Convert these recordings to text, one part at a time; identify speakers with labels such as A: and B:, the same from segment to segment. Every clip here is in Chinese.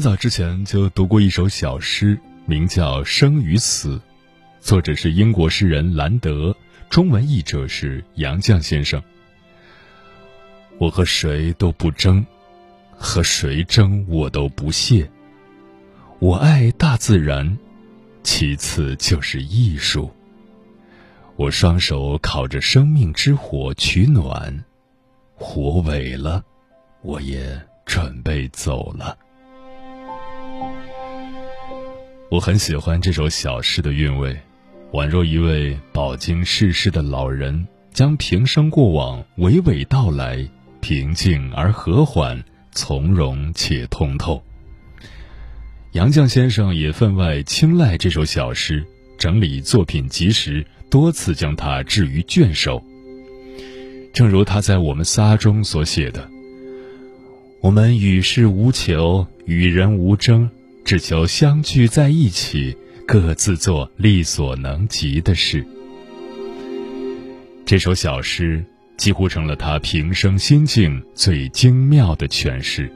A: 很早之前就读过一首小诗，名叫《生与死》，作者是英国诗人兰德，中文译者是杨绛先生。我和谁都不争，和谁争我都不屑。我爱大自然，其次就是艺术。我双手烤着生命之火取暖，火萎了，我也准备走了。我很喜欢这首小诗的韵味，宛若一位饱经世事的老人，将平生过往娓娓道来，平静而和缓，从容且通透。杨绛先生也分外青睐这首小诗，整理作品集时，多次将它置于卷首。正如他在《我们仨》中所写的：“我们与世无求，与人无争。”只求相聚在一起，各自做力所能及的事。这首小诗几乎成了他平生心境最精妙的诠释：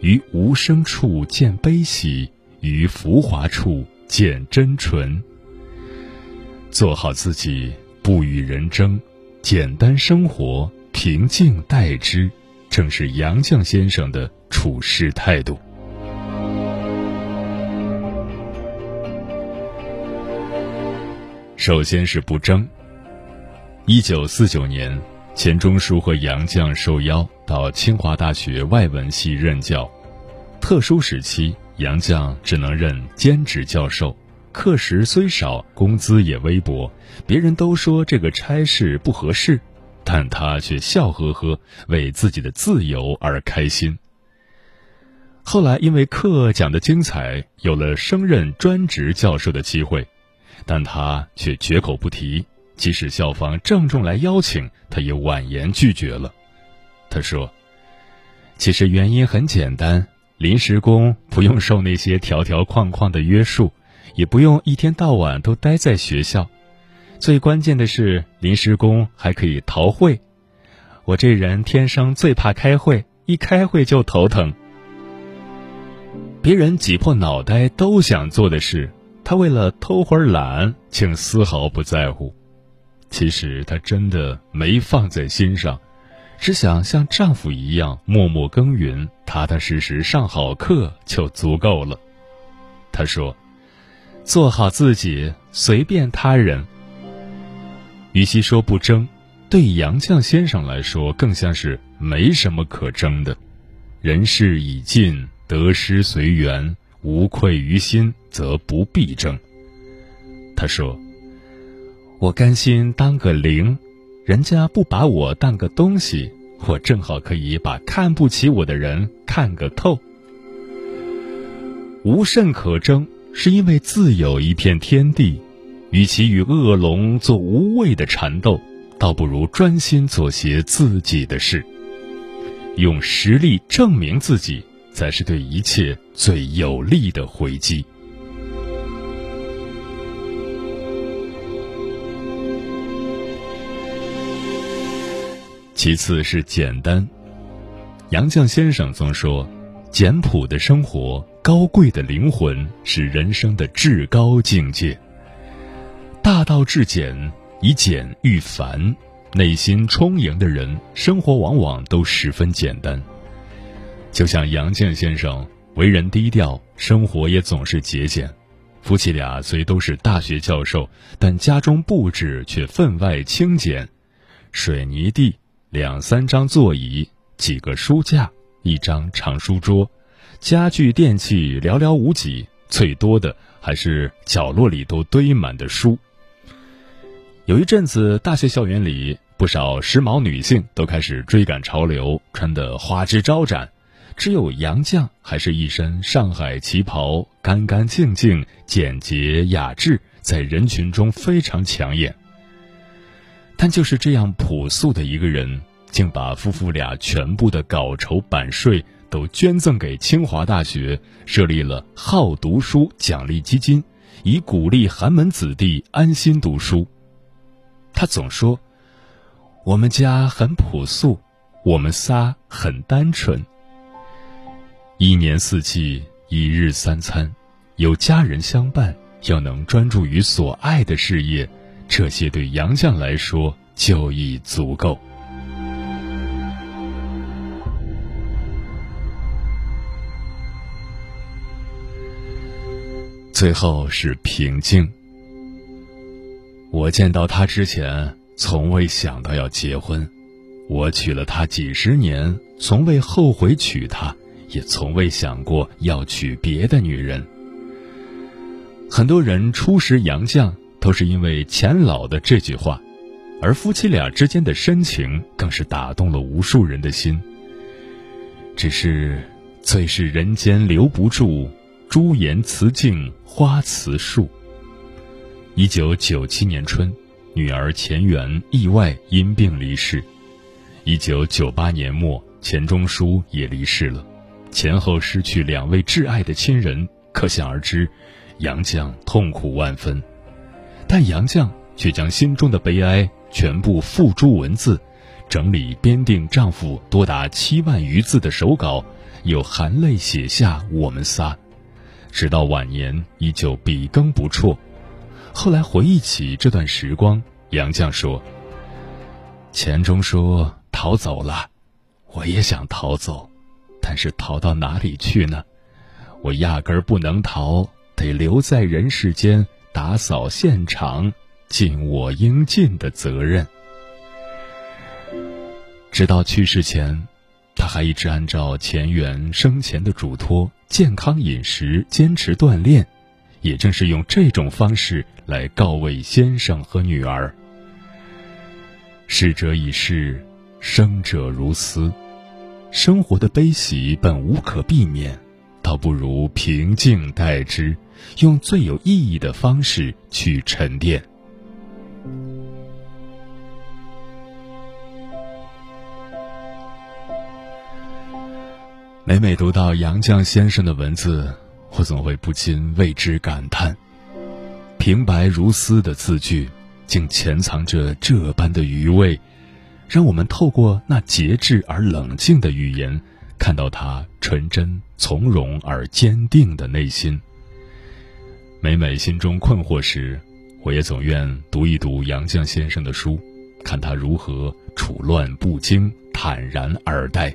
A: 于无声处见悲喜，于浮华处见真纯。做好自己，不与人争，简单生活，平静待之，正是杨绛先生的处世态度。首先是不争。一九四九年，钱钟书和杨绛受邀到清华大学外文系任教。特殊时期，杨绛只能任兼职教授，课时虽少，工资也微薄。别人都说这个差事不合适，但他却笑呵呵，为自己的自由而开心。后来因为课讲得精彩，有了升任专职教授的机会。但他却绝口不提，即使校方郑重来邀请，他也婉言拒绝了。他说：“其实原因很简单，临时工不用受那些条条框框的约束，也不用一天到晚都待在学校。最关键的是，临时工还可以逃会。我这人天生最怕开会，一开会就头疼。别人挤破脑袋都想做的事。”她为了偷会儿懒，竟丝毫不在乎。其实她真的没放在心上，只想像丈夫一样默默耕耘，踏踏实实上好课就足够了。她说：“做好自己，随便他人。”与其说不争，对杨绛先生来说，更像是没什么可争的。人事已尽，得失随缘。无愧于心，则不必争。他说：“我甘心当个零，人家不把我当个东西，我正好可以把看不起我的人看个透。无甚可争，是因为自有一片天地。与其与恶龙做无谓的缠斗，倒不如专心做些自己的事，用实力证明自己。”才是对一切最有力的回击。其次是简单。杨绛先生曾说：“简朴的生活，高贵的灵魂，是人生的至高境界。”大道至简，以简喻繁。内心充盈的人，生活往往都十分简单。就像杨绛先生，为人低调，生活也总是节俭。夫妻俩虽都是大学教授，但家中布置却分外清简：水泥地、两三张座椅、几个书架、一张长书桌，家具电器寥寥无几，最多的还是角落里都堆满的书。有一阵子，大学校园里不少时髦女性都开始追赶潮流，穿得花枝招展，只有杨绛还是一身上海旗袍，干干净净、简洁雅致，在人群中非常抢眼。但就是这样朴素的一个人，竟把夫妇俩全部的稿酬版税都捐赠给清华大学，设立了好读书奖励基金，以鼓励寒门子弟安心读书。他总说：“我们家很朴素，我们仨很单纯。一年四季，一日三餐，有家人相伴，又能专注于所爱的事业，这些对杨绛来说就已足够。”最后是平静。我见到他之前，从未想到要结婚；我娶了她几十年，从未后悔娶她，也从未想过要娶别的女人。很多人初识杨绛，都是因为钱老的这句话，而夫妻俩之间的深情，更是打动了无数人的心。只是，最是人间留不住，朱颜辞镜花辞树。一九九七年春，女儿钱媛意外因病离世。一九九八年末，钱钟书也离世了，前后失去两位挚爱的亲人，可想而知，杨绛痛苦万分。但杨绛却将心中的悲哀全部付诸文字，整理编定丈夫多达七万余字的手稿，又含泪写下《我们仨》，直到晚年依旧笔耕不辍。后来回忆起这段时光，杨绛说：“钱钟书逃走了，我也想逃走，但是逃到哪里去呢？我压根儿不能逃，得留在人世间打扫现场，尽我应尽的责任。”直到去世前，他还一直按照钱媛生前的嘱托，健康饮食，坚持锻炼。也正是用这种方式来告慰先生和女儿。逝者已逝，生者如斯。生活的悲喜本无可避免，倒不如平静待之，用最有意义的方式去沉淀。每每读到杨绛先生的文字。我总会不禁为之感叹，平白如丝的字句，竟潜藏着这般的余味，让我们透过那节制而冷静的语言，看到他纯真、从容而坚定的内心。每每心中困惑时，我也总愿读一读杨绛先生的书，看他如何处乱不惊、坦然而待。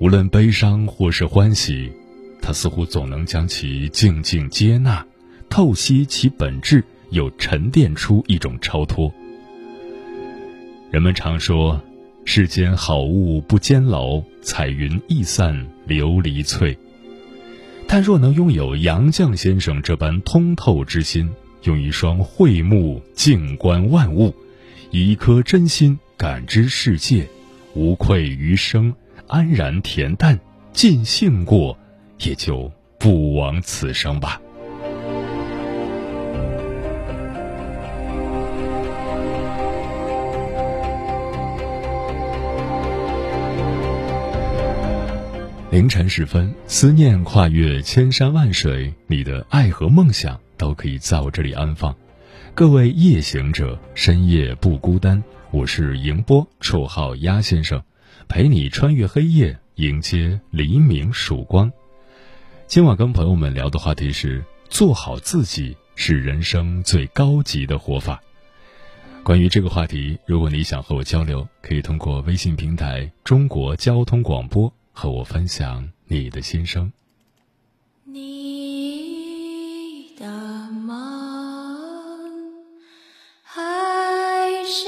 A: 无论悲伤或是欢喜。他似乎总能将其静静接纳，透析其本质，又沉淀出一种超脱。人们常说，世间好物不坚牢，彩云易散琉璃脆。但若能拥有杨绛先生这般通透之心，用一双慧目静观万物，以一颗真心感知世界，无愧余生，安然恬淡，尽兴过。也就不枉此生吧。凌晨时分，思念跨越千山万水，你的爱和梦想都可以在我这里安放。各位夜行者，深夜不孤单。我是迎波，绰号鸭先生，陪你穿越黑夜，迎接黎明曙光。今晚跟朋友们聊的话题是：做好自己，是人生最高级的活法。关于这个话题，如果你想和我交流，可以通过微信平台“中国交通广播”和我分享你的心声。
B: 你的梦还是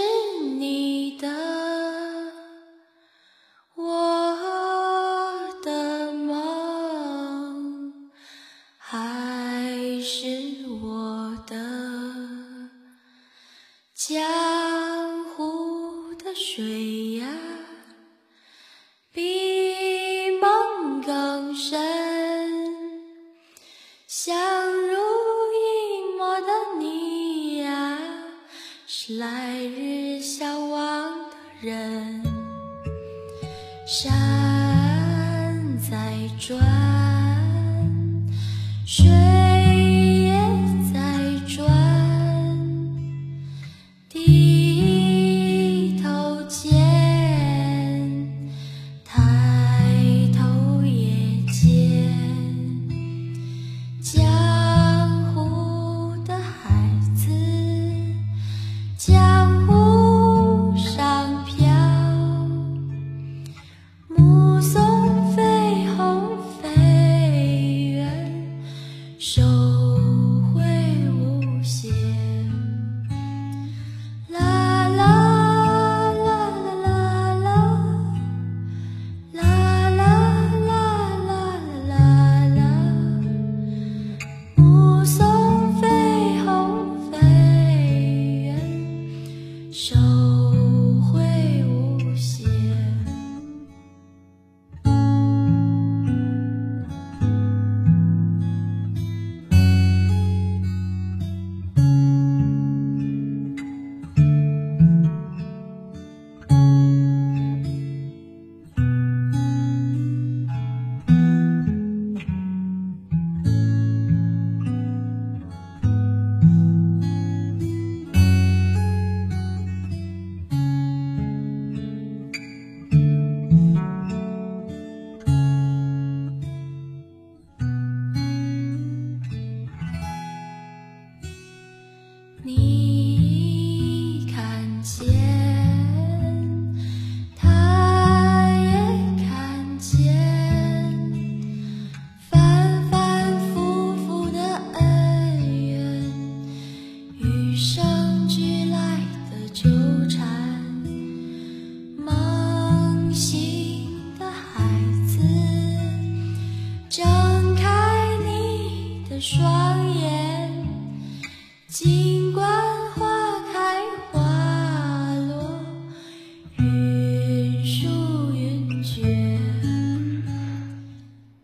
B: 的双眼。尽管花开花落，云舒云卷。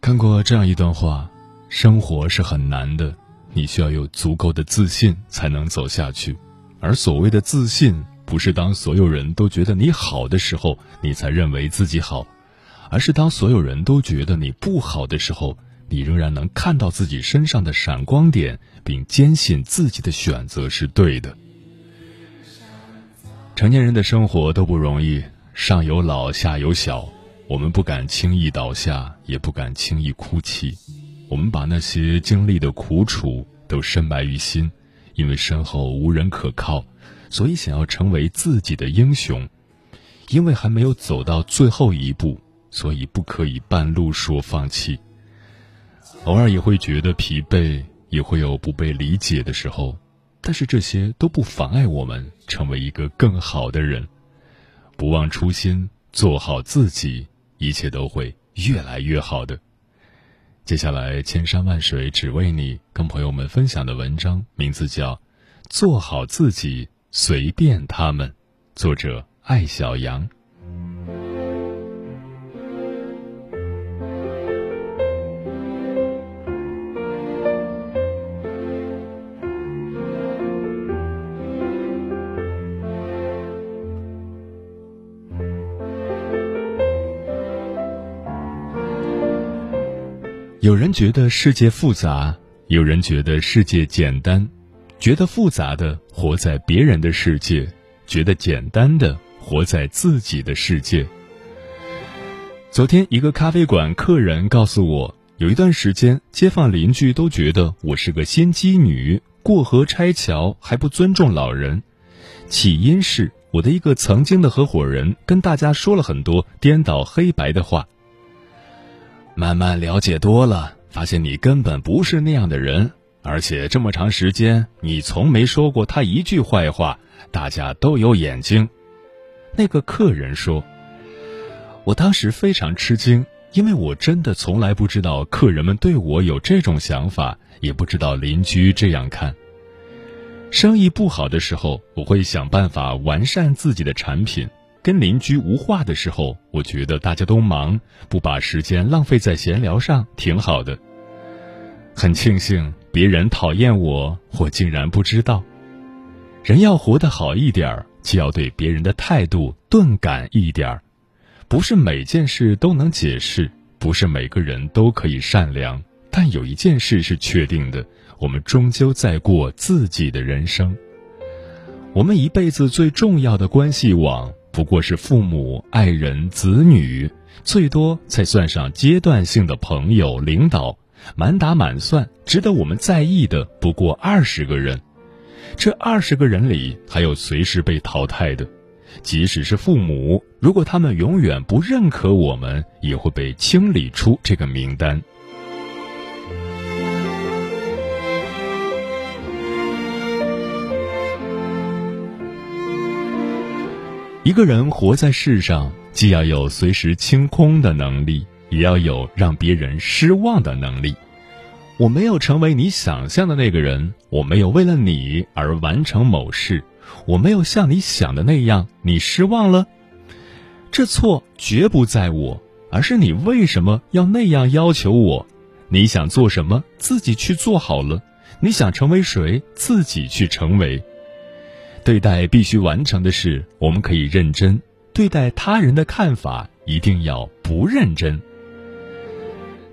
A: 看过这样一段话：生活是很难的，你需要有足够的自信才能走下去。而所谓的自信，不是当所有人都觉得你好的时候，你才认为自己好，而是当所有人都觉得你不好的时候，你仍然能看到自己身上的闪光点，并坚信自己的选择是对的。成年人的生活都不容易，上有老，下有小。我们不敢轻易倒下，也不敢轻易哭泣。我们把那些经历的苦楚都深埋于心，因为身后无人可靠，所以想要成为自己的英雄。因为还没有走到最后一步，所以不可以半路说放弃。偶尔也会觉得疲惫，也会有不被理解的时候，但是这些都不妨碍我们成为一个更好的人。不忘初心，做好自己，一切都会越来越好的。接下来，千山万水只为你，跟朋友们分享的文章名字叫《做好自己，随便他们》，作者艾小羊。有人觉得世界复杂，有人觉得世界简单。觉得复杂的活在别人的世界，觉得简单的活在自己的世界。昨天，一个咖啡馆客人告诉我，有一段时间，街坊邻居都觉得我是个心机女，过河拆桥还不尊重老人。起因是我的一个曾经的合伙人跟大家说了很多颠倒黑白的话。慢慢了解多了，发现你根本不是那样的人，而且这么长时间你从没说过他一句坏话，大家都有眼睛。那个客人说，我当时非常吃惊。因为我真的从来不知道客人们对我有这种想法，也不知道邻居这样看。生意不好的时候，我会想办法完善自己的产品；跟邻居无话的时候，我觉得大家都忙，不把时间浪费在闲聊上挺好的。很庆幸别人讨厌我，我竟然不知道。人要活得好一点儿，就要对别人的态度钝感一点儿。不是每件事都能解释，不是每个人都可以善良，但有一件事是确定的：我们终究在过自己的人生。我们一辈子最重要的关系网，不过是父母、爱人、子女，最多才算上阶段性的朋友、领导。满打满算，值得我们在意的不过二十个人。这二十个人里，还有随时被淘汰的。即使是父母，如果他们永远不认可我们，也会被清理出这个名单。一个人活在世上，既要有随时清空的能力，也要有让别人失望的能力。我没有成为你想象的那个人，我没有为了你而完成某事。我没有像你想的那样，你失望了。这错绝不在我，而是你为什么要那样要求我？你想做什么，自己去做好了；你想成为谁，自己去成为。对待必须完成的事，我们可以认真；对待他人的看法，一定要不认真。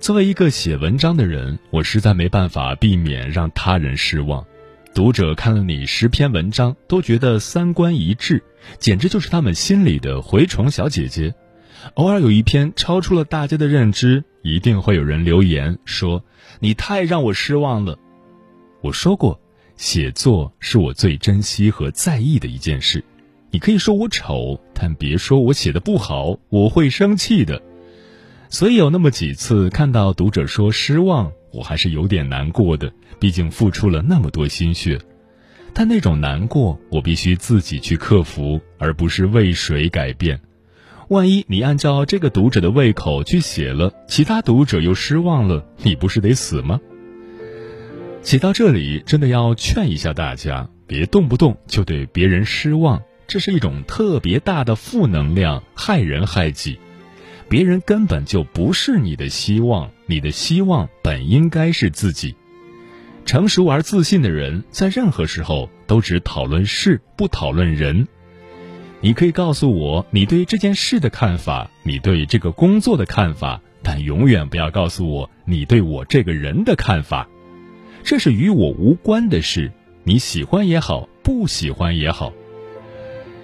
A: 作为一个写文章的人，我实在没办法避免让他人失望。读者看了你十篇文章，都觉得三观一致，简直就是他们心里的蛔虫小姐姐。偶尔有一篇超出了大家的认知，一定会有人留言说：“你太让我失望了。”我说过，写作是我最珍惜和在意的一件事。你可以说我丑，但别说我写的不好，我会生气的。所以有那么几次看到读者说失望。我还是有点难过的，毕竟付出了那么多心血，但那种难过我必须自己去克服，而不是为谁改变。万一你按照这个读者的胃口去写了，其他读者又失望了，你不是得死吗？写到这里，真的要劝一下大家，别动不动就对别人失望，这是一种特别大的负能量，害人害己。别人根本就不是你的希望，你的希望本应该是自己。成熟而自信的人，在任何时候都只讨论事，不讨论人。你可以告诉我你对这件事的看法，你对这个工作的看法，但永远不要告诉我你对我这个人的看法。这是与我无关的事，你喜欢也好，不喜欢也好。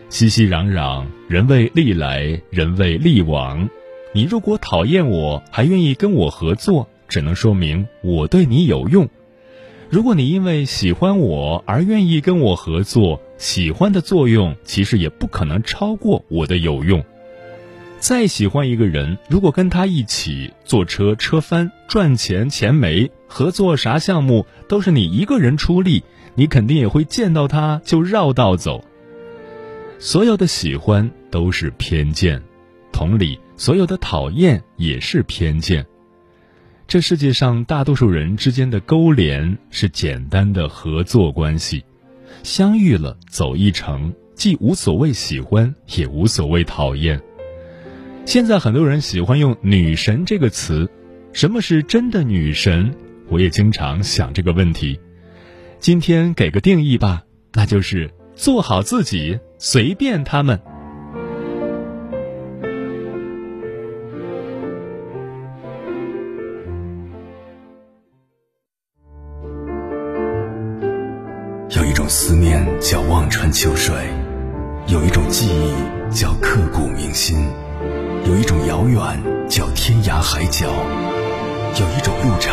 A: 熙熙攘攘，人为利来，人为利往。你如果讨厌我，还愿意跟我合作，只能说明我对你有用。如果你因为喜欢我而愿意跟我合作，喜欢的作用其实也不可能超过我的有用。再喜欢一个人，如果跟他一起坐车车翻，赚钱钱没，合作啥项目都是你一个人出力，你肯定也会见到他就绕道走。所有的喜欢都是偏见，同理。所有的讨厌也是偏见。这世界上大多数人之间的勾连是简单的合作关系，相遇了走一程，既无所谓喜欢，也无所谓讨厌。现在很多人喜欢用“女神”这个词，什么是真的女神？我也经常想这个问题。今天给个定义吧，那就是做好自己，随便他们。
C: 有一种思念叫望穿秋水，有一种记忆叫刻骨铭心，有一种遥远叫天涯海角，有一种路程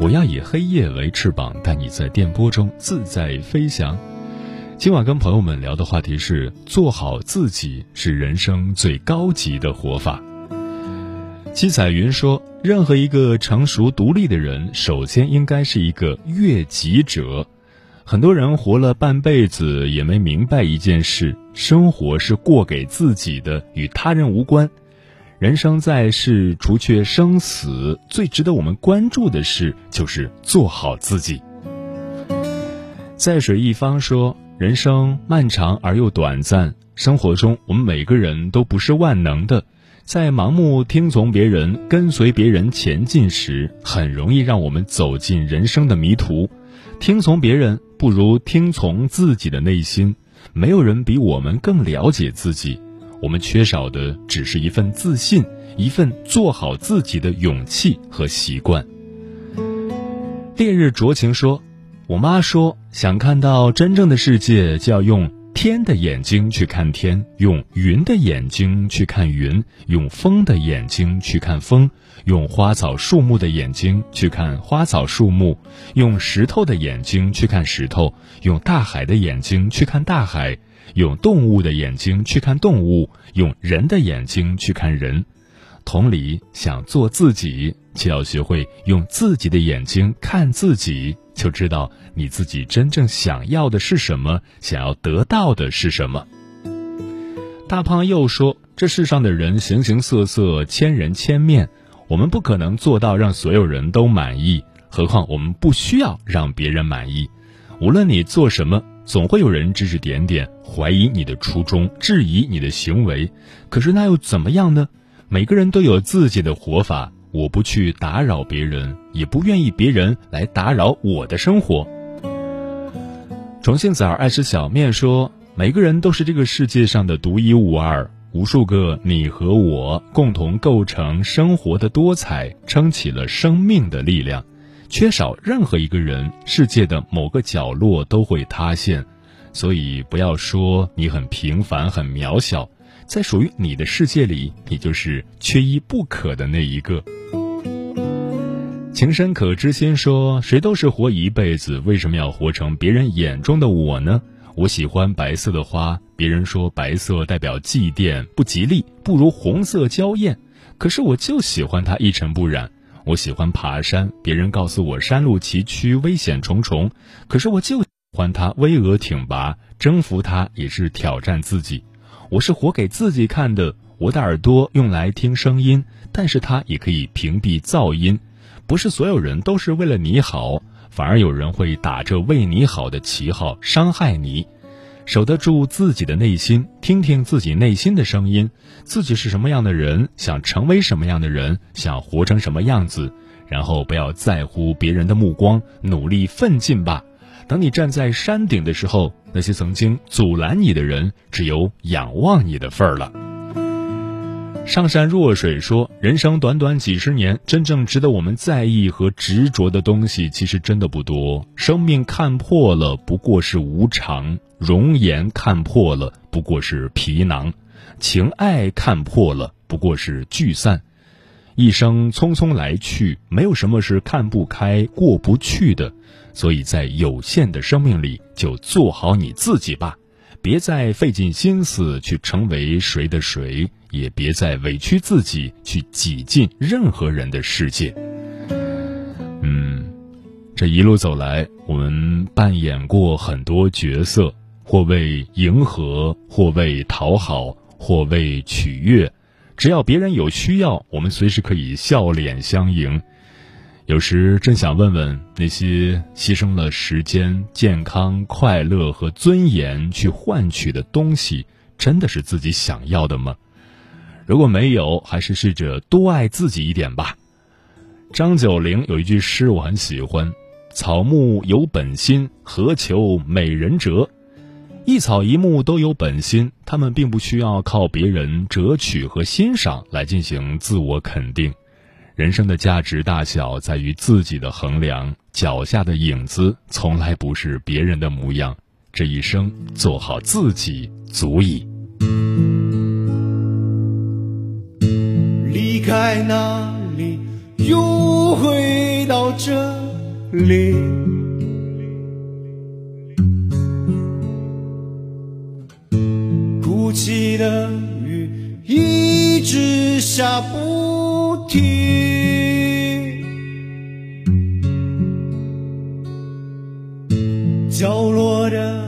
A: 我要以黑夜为翅膀，带你在电波中自在飞翔。今晚跟朋友们聊的话题是：做好自己是人生最高级的活法。七彩云说，任何一个成熟独立的人，首先应该是一个悦己者。很多人活了半辈子也没明白一件事：生活是过给自己的，与他人无关。人生在世，除却生死，最值得我们关注的事就是做好自己。在水一方说：“人生漫长而又短暂，生活中我们每个人都不是万能的，在盲目听从别人、跟随别人前进时，很容易让我们走进人生的迷途。听从别人。”不如听从自己的内心，没有人比我们更了解自己。我们缺少的只是一份自信，一份做好自己的勇气和习惯。烈日灼情说：“我妈说，想看到真正的世界，就要用。”天的眼睛去看天，用云的眼睛去看云，用风的眼睛去看风，用花草树木的眼睛去看花草树木，用石头的眼睛去看石头，用大海的眼睛去看大海，用动物的眼睛去看动物，用人的眼睛去看人。同理，想做自己，就要学会用自己的眼睛看自己。就知道你自己真正想要的是什么，想要得到的是什么。大胖又说：“这世上的人形形色色，千人千面，我们不可能做到让所有人都满意，何况我们不需要让别人满意。无论你做什么，总会有人指指点点，怀疑你的初衷，质疑你的行为。可是那又怎么样呢？每个人都有自己的活法。”我不去打扰别人，也不愿意别人来打扰我的生活。重庆崽儿爱吃小面说：“每个人都是这个世界上的独一无二，无数个你和我共同构成生活的多彩，撑起了生命的力量。缺少任何一个人，世界的某个角落都会塌陷。所以不要说你很平凡、很渺小，在属于你的世界里，你就是缺一不可的那一个。”情深可知心说：“谁都是活一辈子，为什么要活成别人眼中的我呢？我喜欢白色的花，别人说白色代表祭奠不吉利，不如红色娇艳。可是我就喜欢它一尘不染。我喜欢爬山，别人告诉我山路崎岖，危险重重，可是我就喜欢它巍峨挺拔。征服它也是挑战自己。我是活给自己看的。我的耳朵用来听声音，但是它也可以屏蔽噪音。”不是所有人都是为了你好，反而有人会打着为你好的旗号伤害你。守得住自己的内心，听听自己内心的声音，自己是什么样的人，想成为什么样的人，想活成什么样子，然后不要在乎别人的目光，努力奋进吧。等你站在山顶的时候，那些曾经阻拦你的人，只有仰望你的份儿了。上善若水说：“人生短短几十年，真正值得我们在意和执着的东西，其实真的不多。生命看破了，不过是无常；容颜看破了，不过是皮囊；情爱看破了，不过是聚散。一生匆匆来去，没有什么是看不开、过不去的。所以在有限的生命里，就做好你自己吧。”别再费尽心思去成为谁的谁，也别再委屈自己去挤进任何人的世界。嗯，这一路走来，我们扮演过很多角色，或为迎合，或为讨好，或为取悦。只要别人有需要，我们随时可以笑脸相迎。有时真想问问那些牺牲了时间、健康、快乐和尊严去换取的东西，真的是自己想要的吗？如果没有，还是试着多爱自己一点吧。张九龄有一句诗我很喜欢：“草木有本心，何求美人折？一草一木都有本心，他们并不需要靠别人折取和欣赏来进行自我肯定。人生的价值大小在于自己的衡量，脚下的影子从来不是别人的模样。这一生做好自己足矣。
D: 在哪里，又回到这里。哭泣的雨一直下不停，角落的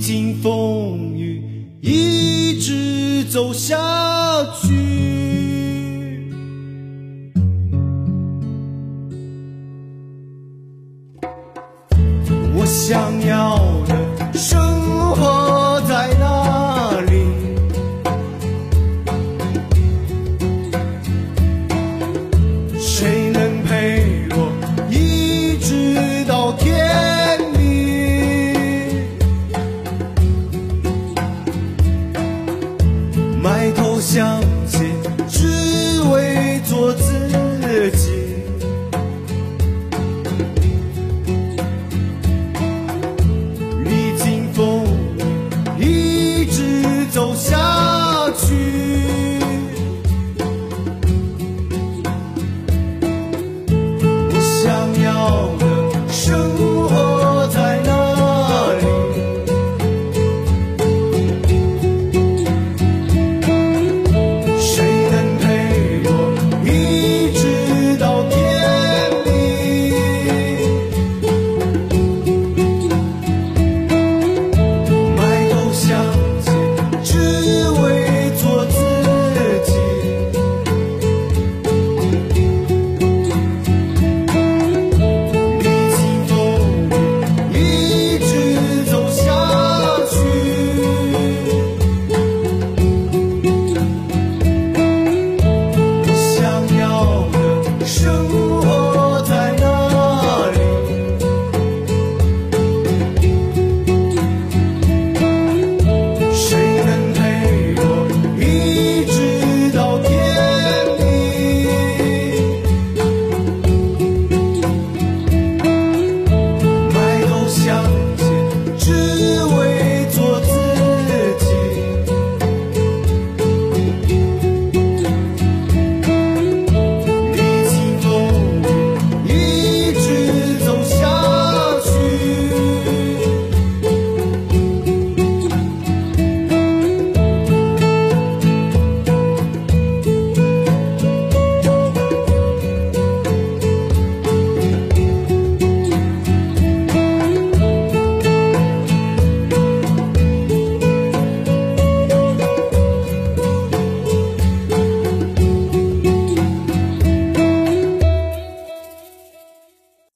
D: 经风雨，一直走向